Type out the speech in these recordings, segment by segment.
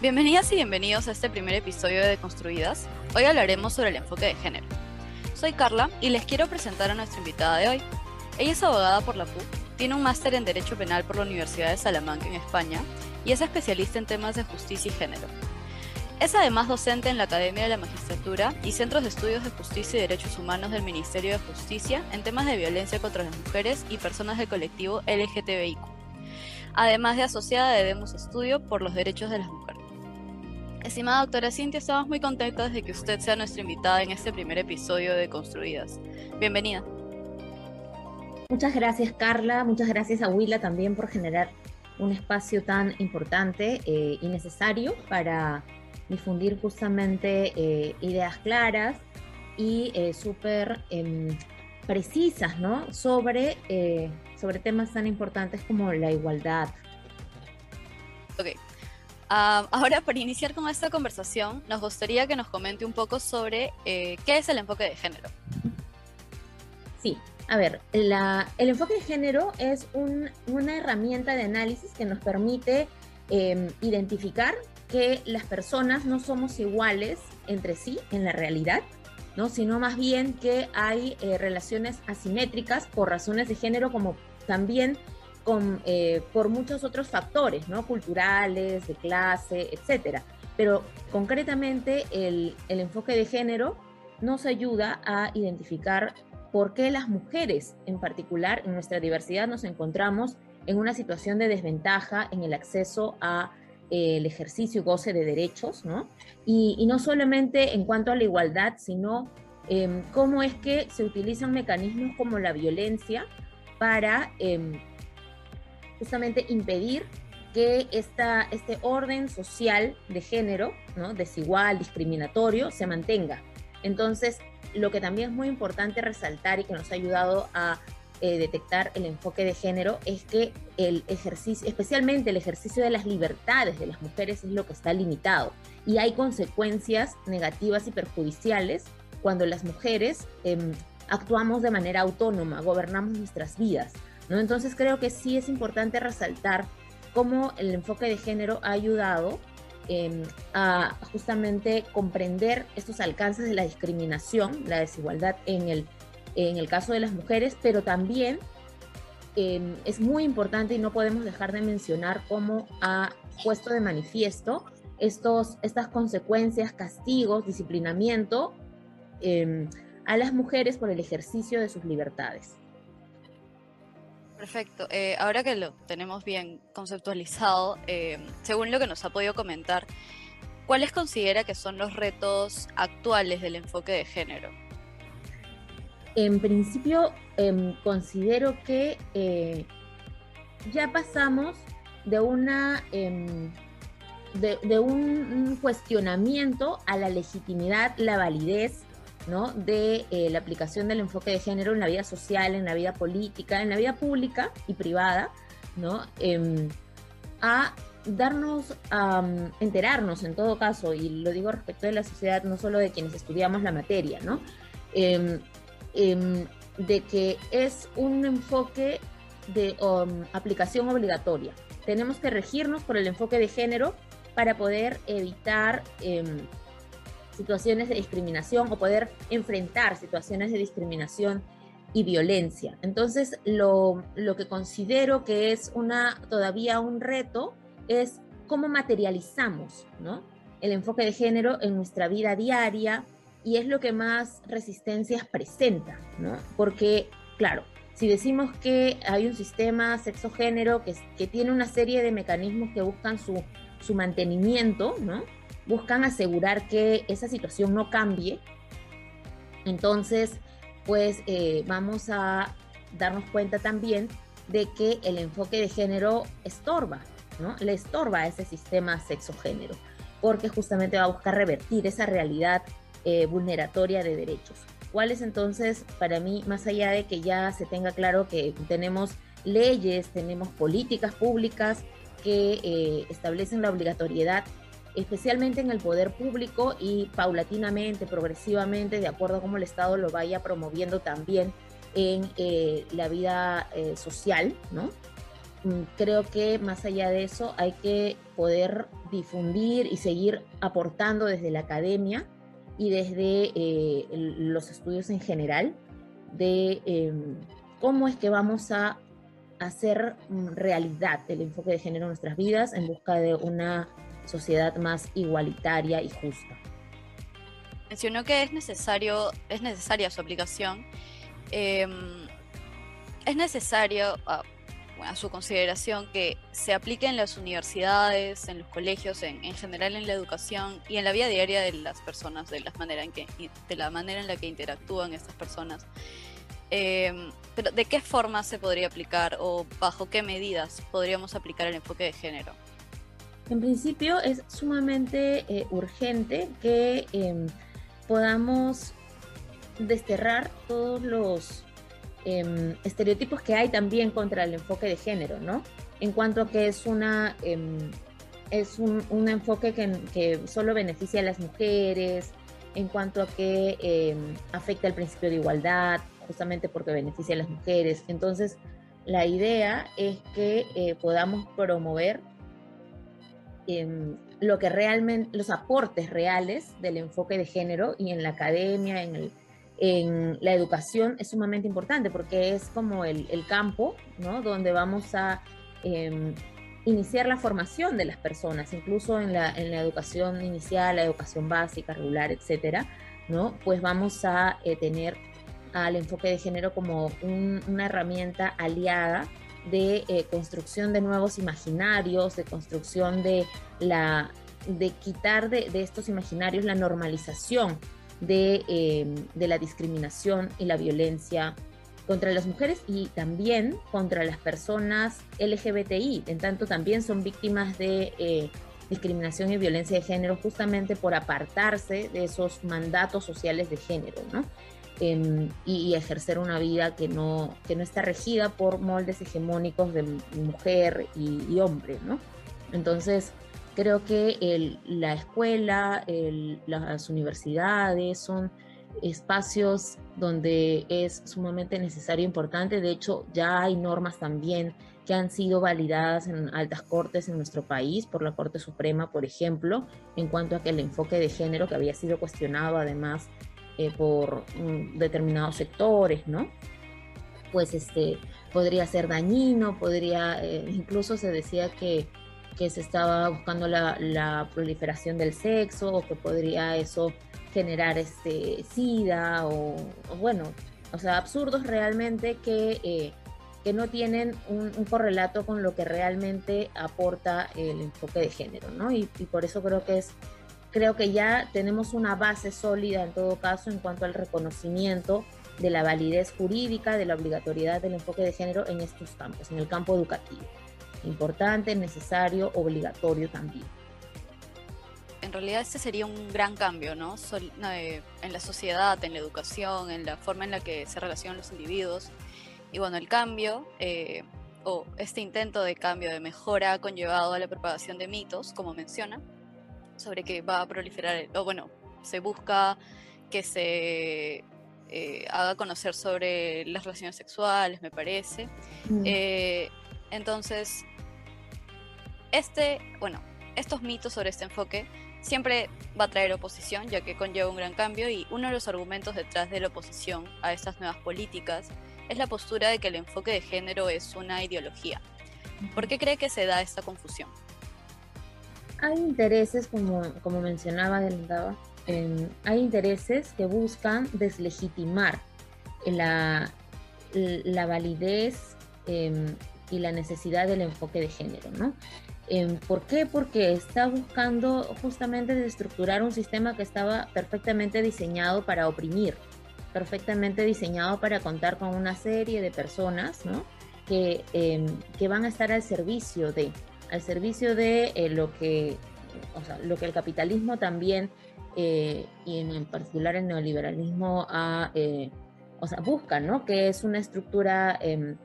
Bienvenidas y bienvenidos a este primer episodio de Construidas. Hoy hablaremos sobre el enfoque de género. Soy Carla y les quiero presentar a nuestra invitada de hoy. Ella es abogada por la PUC, tiene un máster en Derecho Penal por la Universidad de Salamanca en España y es especialista en temas de justicia y género. Es además docente en la Academia de la Magistratura y Centros de Estudios de Justicia y Derechos Humanos del Ministerio de Justicia en temas de violencia contra las mujeres y personas del colectivo LGTBIQ, además de asociada de Demos Estudio por los Derechos de las Mujeres. Estimada doctora Cintia, estamos muy contentas de que usted sea nuestra invitada en este primer episodio de Construidas. Bienvenida. Muchas gracias Carla, muchas gracias a Willa también por generar un espacio tan importante eh, y necesario para difundir justamente eh, ideas claras y eh, súper em, precisas ¿no? sobre, sobre temas tan importantes como la igualdad. Ok, Ah, ahora, para iniciar con esta conversación, nos gustaría que nos comente un poco sobre eh, qué es el enfoque de género. Sí, a ver, el enfoque de género es una herramienta de análisis que nos permite em, identificar que las personas no somos iguales entre sí en la realidad, ¿no? sino más bien que hay eh, relaciones asimétricas por razones de género como también eh, por muchos otros factores, ¿no? Culturales, de clase, etcétera. Pero concretamente el, el enfoque de género nos ayuda a identificar por qué las mujeres en particular en nuestra diversidad nos encontramos en una situación de desventaja en el acceso a eh, el ejercicio y goce de derechos, ¿no? Y, y, no solamente en cuanto a la igualdad, sino eh, cómo es que se utilizan mecanismos como la violencia para eh, justamente impedir que esta, este orden social de género, ¿no? desigual, discriminatorio, se mantenga. Entonces, lo que también es muy importante resaltar y que nos ha ayudado a eh, detectar el enfoque de género es que el ejercicio, especialmente el ejercicio de las libertades de las mujeres es lo que está limitado y hay consecuencias negativas y perjudiciales cuando las mujeres em, actuamos de manera autónoma, gobernamos nuestras vidas. Entonces creo que sí es importante resaltar cómo el enfoque de género ha ayudado em, a justamente comprender estos alcances de la discriminación, la desigualdad en el, en el caso de las mujeres, pero también em, es muy importante y no podemos dejar de mencionar cómo ha puesto de manifiesto estos, estas consecuencias, castigos, disciplinamiento em, a las mujeres por el ejercicio de sus libertades. Perfecto. Eh, ahora que lo tenemos bien conceptualizado, eh, según lo que nos ha podido comentar, ¿cuáles considera que son los retos actuales del enfoque de género? En principio, em, considero que eh, ya pasamos de una em, de, un cuestionamiento a la legitimidad, la validez de eh, la aplicación del enfoque de género en la vida social, en la vida política, en la vida pública y privada, ¿no? Em, a darnos, a enterarnos en todo caso, y lo digo respecto de la sociedad, no solo de quienes estudiamos la materia, ¿no? Em, em, de que es un enfoque de um, aplicación obligatoria. Tenemos que regirnos por el enfoque de género para poder evitar situaciones de discriminación o poder enfrentar situaciones de discriminación y violencia. Entonces, lo, lo que considero que es una, todavía un reto es cómo materializamos ¿no? el enfoque de género en nuestra vida diaria y es lo que más resistencias presenta, ¿no? Porque, claro, si decimos que hay un sistema sexo-género que, que tiene una serie de mecanismos que buscan su, su mantenimiento, ¿no? Buscan asegurar que esa situación no cambie. Entonces, pues eh, vamos a darnos cuenta también de que el enfoque de género estorba, ¿no? Le estorba a ese sistema sexo-género, porque justamente va a buscar revertir esa realidad eh, vulneratoria de derechos. ¿Cuál es entonces, para mí, más allá de que ya se tenga claro que tenemos leyes, tenemos políticas públicas que eh, establecen la obligatoriedad especialmente en el poder público y paulatinamente, progresivamente, de acuerdo a cómo el Estado lo vaya promoviendo también en eh, la vida eh, social, ¿no? mm, creo que más allá de eso hay que poder difundir y seguir aportando desde la academia y desde eh, los estudios en general de em, cómo es que vamos a hacer mm, realidad el enfoque de género en nuestras vidas en busca de una sociedad más igualitaria y justa. Mencionó que es necesario, es necesaria su aplicación. Em, es necesario, a, su consideración, que se aplique en las universidades, en los colegios, en, general en la educación y en la vida diaria de las personas, de, manera en que, de la manera en la que interactúan estas personas. Em, pero ¿de qué forma se podría aplicar o bajo qué medidas podríamos aplicar el enfoque de género? En principio es sumamente eh, urgente que em, podamos desterrar todos los em, estereotipos que hay también contra el enfoque de género, ¿no? En cuanto a que es una es un, enfoque que, que, solo beneficia a las mujeres, en cuanto a que afecta el principio de igualdad, justamente porque beneficia a las mujeres. Entonces, la idea es que eh, podamos promover em, lo que realmente, los aportes reales del enfoque de género y en la academia, en, en la educación es sumamente importante porque es como el, campo. Donde vamos a em, iniciar la formación de las personas, incluso en la, en la educación inicial, la educación básica, regular, etcétera, ¿no? Pues vamos a eh, tener al enfoque de género como una herramienta aliada de eh, construcción de nuevos imaginarios, de construcción de la de quitar de, estos imaginarios la normalización de, em, de, la discriminación y la violencia contra las mujeres y también contra las personas LGBTI, en tanto también son víctimas de eh, discriminación y violencia de género justamente por apartarse de esos mandatos sociales de género, ¿no? Y, ejercer una vida que no, que no está regida por moldes hegemónicos de mujer y, hombre, ¿no? Entonces, creo que la escuela, las universidades son espacios donde es sumamente necesario, importante. De hecho, ya hay normas también que han sido validadas en altas cortes en nuestro país, por la Corte Suprema, por ejemplo, en cuanto a que el enfoque de género, que había sido cuestionado además eh, por mm, determinados sectores, ¿no? Pues este, podría ser dañino, podría, eh, incluso se decía que, que se estaba buscando la, proliferación del sexo o que podría eso generar este, sida o, bueno, o sea, absurdos realmente que, eh, que no tienen un, correlato con lo que realmente aporta el enfoque de género, ¿no? y por eso creo que es creo que ya tenemos una base sólida en todo caso en cuanto al reconocimiento de la validez jurídica, de la obligatoriedad del enfoque de género en estos campos, en el campo educativo. Importante, necesario, obligatorio también. En realidad este sería un gran cambio, ¿no? Eh, en la sociedad, en la educación, en la forma en la que se relacionan los individuos. Y bueno, el cambio, eh, o este intento de cambio, de mejora, ha conllevado a la propagación de mitos, como menciona, sobre que va a proliferar, o bueno, se busca que se eh, haga conocer sobre las relaciones sexuales, me parece. Mm. Eh, entonces, este, bueno, estos mitos sobre este enfoque siempre va a traer oposición, ya que conlleva un gran cambio y uno de los argumentos detrás de la oposición a estas nuevas políticas es la postura de que el enfoque de género es una ideología. ¿Por qué cree que se da esta confusión? Hay intereses, como, como mencionaba Delendaba, hay intereses que buscan deslegitimar la, la validez em, y la necesidad del enfoque de género, ¿no? Em, ¿Por qué? Porque está buscando justamente desestructurar un sistema que estaba perfectamente diseñado para oprimir, perfectamente diseñado para contar con una serie de personas, ¿no? Que, em, que van a estar al servicio de al servicio de eh, lo, que, o sea, lo que el capitalismo también, eh, y en, particular el neoliberalismo, eh, busca, ¿no? que es una estructura em,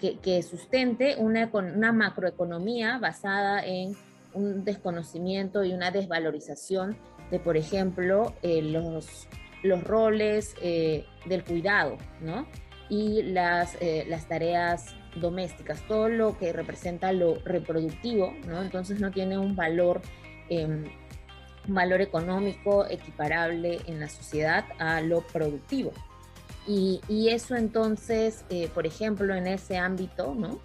que, que, sustente una, una macroeconomía basada en un desconocimiento y una desvalorización de, por ejemplo, los, los roles del cuidado, ¿no? Y las, las tareas domésticas, todo lo que representa lo reproductivo, ¿no? Entonces no tiene un valor, em, valor económico equiparable en la sociedad a lo productivo. Y, eso entonces, eh, por ejemplo, en ese ámbito, ¿no?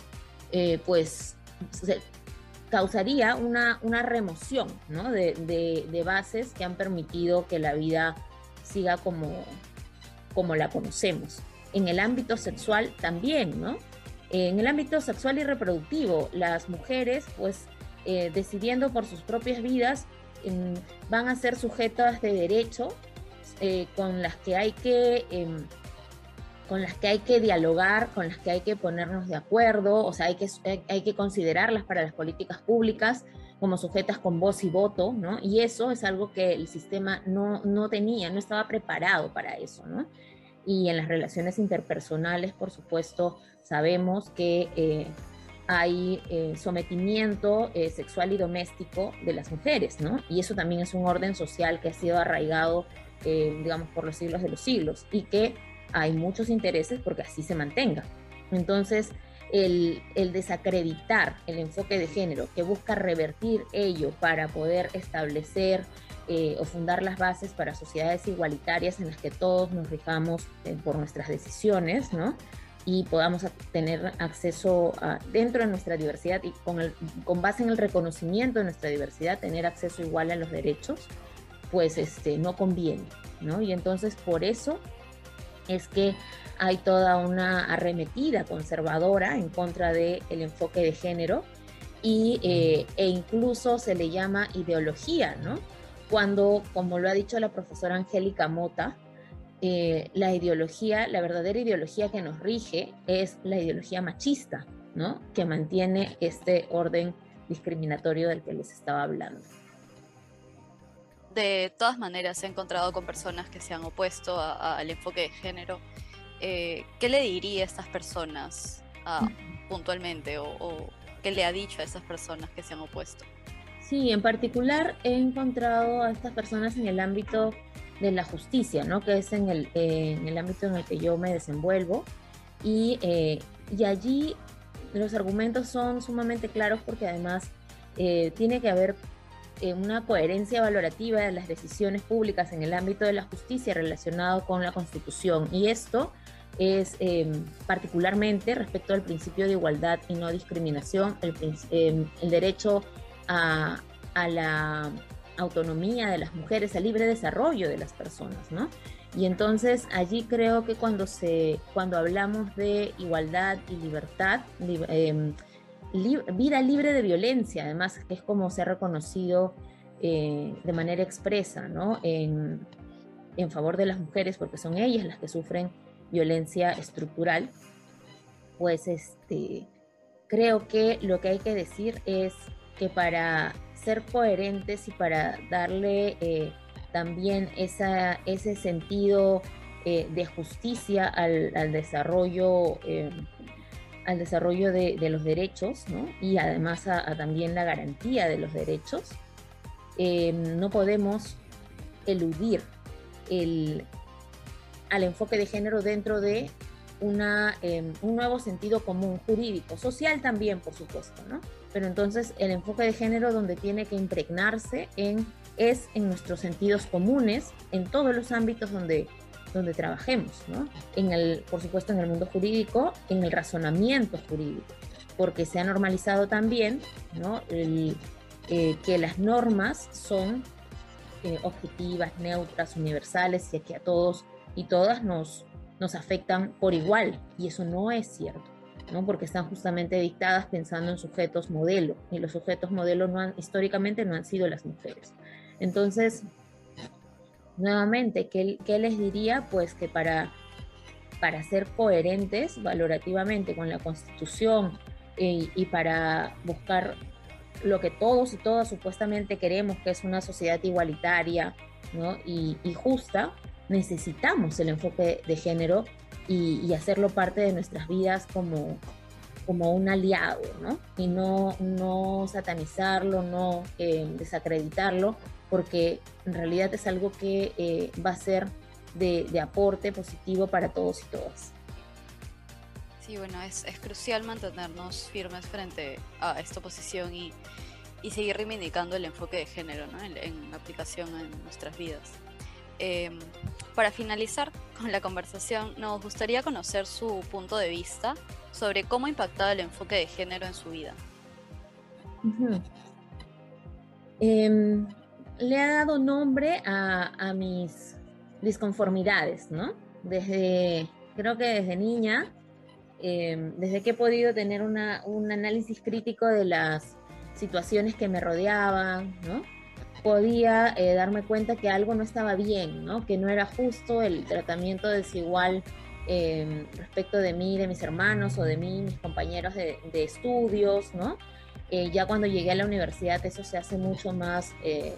Eh, pues causaría una, remoción ¿no? de, de, bases que han permitido que la vida siga como, como la conocemos. En el ámbito sexual también, ¿no? En el ámbito sexual y reproductivo, las mujeres, pues, eh, decidiendo por sus propias vidas, van a ser sujetas de derecho eh, con las que hay que em, con las que hay que dialogar, con las que hay que ponernos de acuerdo, o sea, hay que, hay que considerarlas para las políticas públicas como sujetas con voz y voto, ¿no? Y eso es algo que el sistema no, no tenía, no estaba preparado para eso, ¿no? Y en las relaciones interpersonales, por supuesto, sabemos que eh, hay eh, sometimiento eh, sexual y doméstico de las mujeres, ¿no? Y eso también es un orden social que ha sido arraigado, digamos, por los siglos de los siglos y que hay muchos intereses porque así se mantenga. Entonces, el, desacreditar el enfoque de género que busca revertir ello para poder establecer eh, o fundar las bases para sociedades igualitarias en las que todos nos rijamos eh, por nuestras decisiones, ¿no? Y podamos tener acceso dentro de nuestra diversidad y con, con base en el reconocimiento de nuestra diversidad, tener acceso igual a los derechos, pues este, no conviene, ¿no? Y entonces por eso es que hay toda una arremetida conservadora en contra del enfoque de género y, eh, e incluso se le llama ideología, ¿no? Cuando, como lo ha dicho la profesora Angélica Mota, eh, la ideología, la verdadera ideología que nos rige es la ideología machista, ¿no? Que mantiene este orden discriminatorio del que les estaba hablando de todas maneras se ha encontrado con personas que se han opuesto al enfoque de género. Eh, ¿Qué le diría a estas personas puntualmente o, qué le ha dicho a esas personas que se han opuesto? Sí, en particular he encontrado a estas personas en el ámbito de la justicia, ¿no? que es en el, en el ámbito en el que yo me desenvuelvo. Y, eh, y allí los argumentos son sumamente claros porque además eh, tiene que haber una coherencia valorativa de las decisiones públicas en el ámbito de la justicia relacionado con la Constitución. Y esto es em, particularmente respecto al principio de igualdad y no discriminación, el, em, derecho a, la autonomía de las mujeres, al libre desarrollo de las personas, ¿no? Y entonces allí creo que cuando, se, cuando hablamos de igualdad y libertad, em, vida libre de violencia, además, es como se ha reconocido eh, de manera expresa, ¿no? En, en favor de las mujeres, porque son ellas las que sufren violencia estructural, pues este, creo que lo que hay que decir es que para ser coherentes y para darle eh, también ese sentido eh, de justicia al, desarrollo al desarrollo de, los derechos y además a, también la garantía de los derechos, eh, no podemos eludir el, al enfoque de género dentro de una, em, un nuevo sentido común jurídico, social también, por supuesto, ¿no? Pero entonces el enfoque de género donde tiene que impregnarse en, es en nuestros sentidos comunes, en todos los ámbitos donde donde trabajemos, ¿no? En el, por supuesto, en el mundo jurídico, en el razonamiento jurídico, porque se ha normalizado también, ¿no? El, eh, que las normas son eh, objetivas, neutras, universales y que a todos y todas nos, nos afectan por igual, y eso no es cierto. ¿no? porque están justamente dictadas pensando en sujetos modelo, y los sujetos modelo no han, históricamente no han sido las mujeres. Entonces, nuevamente, ¿qué, les diría? Pues que para, para ser coherentes valorativamente con la Constitución y, para buscar lo que todos y todas supuestamente queremos, que es una sociedad igualitaria y, justa, necesitamos el enfoque de género y, hacerlo parte de nuestras vidas como, como un aliado, ¿no? Y no, no satanizarlo, no eh, desacreditarlo, porque en realidad es algo que eh, va a ser de, aporte positivo para todos y todas. Sí, bueno, es, es crucial mantenernos firmes frente a esta oposición y, y seguir reivindicando el enfoque de género ¿no? en, en aplicación en nuestras vidas. Eh, para finalizar con la conversación, nos gustaría conocer su punto de vista sobre cómo ha impactado el enfoque de género en su vida. Eh, le ha dado nombre a, mis disconformidades, ¿no? Desde, creo que desde niña, eh, desde que he podido tener un análisis crítico de las situaciones que me rodeaban, ¿no? Podía eh, darme cuenta que algo no estaba bien, ¿no? que no era justo el tratamiento desigual eh, respecto de mí, de mis hermanos o de mí, mis compañeros de, estudios. ¿no? Eh, ya cuando llegué a la universidad eso se hace mucho más, eh,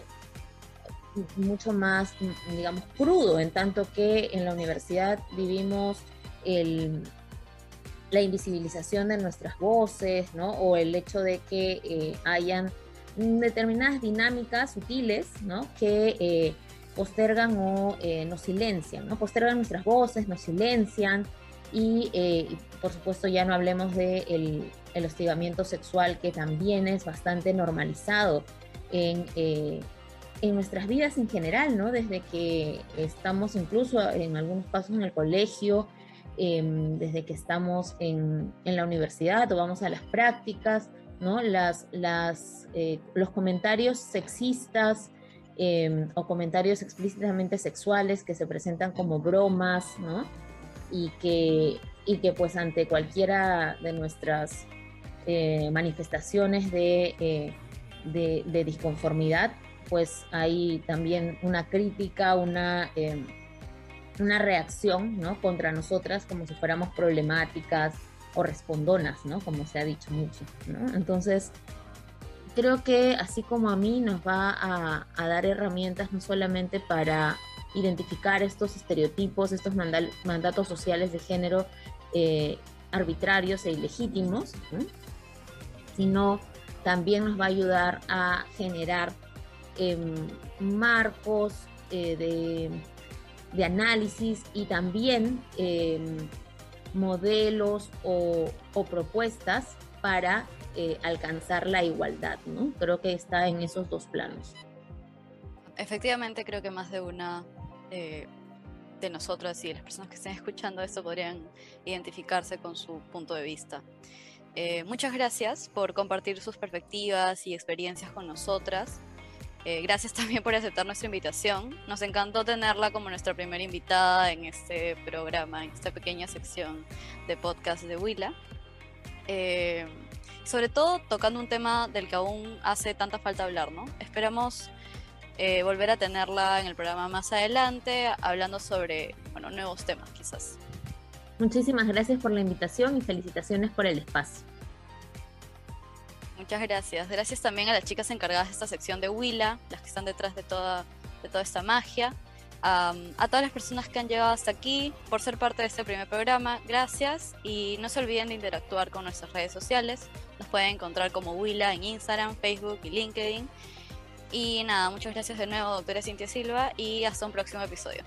mucho más, digamos, crudo, en tanto que en la universidad vivimos el, la invisibilización de nuestras voces, ¿no? o el hecho de que hayan determinadas dinámicas sutiles ¿no? que eh, postergan o eh, nos silencian, ¿no? postergan nuestras voces, nos silencian y eh, por supuesto ya no hablemos del de el hostigamiento sexual que también es bastante normalizado en, eh, en nuestras vidas en general, ¿no? desde que estamos incluso en algunos casos en el colegio, eh, desde que estamos en, en la universidad o vamos a las prácticas, ¿no? Las, las, eh, los comentarios sexistas eh, o comentarios explícitamente sexuales que se presentan como bromas. Y que, y que pues ante cualquiera de nuestras eh, manifestaciones de, de, de, disconformidad, pues hay también una crítica, una, una reacción. Contra nosotras como si fuéramos problemáticas, o respondonas, ¿no? Como se ha dicho mucho, ¿no? Entonces, creo que así como a mí nos va a, dar herramientas no solamente para identificar estos estereotipos, estos mandatos sociales de género eh, arbitrarios e ilegítimos, ¿no? sino también nos va a ayudar a generar eh, marcos eh, de, análisis y también eh, modelos o, propuestas para eh, alcanzar la igualdad, ¿no? Creo que está en esos dos planos. Efectivamente, creo que más de una eh, de nosotras y las personas que estén escuchando esto podrían identificarse con su punto de vista. Eh, muchas gracias por compartir sus perspectivas y experiencias con nosotras. Eh, gracias también por aceptar nuestra invitación. Nos encantó tenerla como nuestra primera invitada en este programa, en esta pequeña sección de podcast de Willa. Eh, sobre todo tocando un tema del que aún hace tanta falta hablar, ¿no? Esperamos eh, volver a tenerla en el programa más adelante, hablando sobre bueno, nuevos temas quizás. Muchísimas gracias por la invitación y felicitaciones por el espacio. Muchas gracias. Gracias también a las chicas encargadas de esta sección de Willa, las que están detrás de toda, de toda esta magia. Um, a todas las personas que han llegado hasta aquí por ser parte de este primer programa, gracias. Y no se olviden de interactuar con nuestras redes sociales. Nos pueden encontrar como Willa en Instagram, Facebook y LinkedIn. Y nada, muchas gracias de nuevo, doctora Cintia Silva, y hasta un próximo episodio.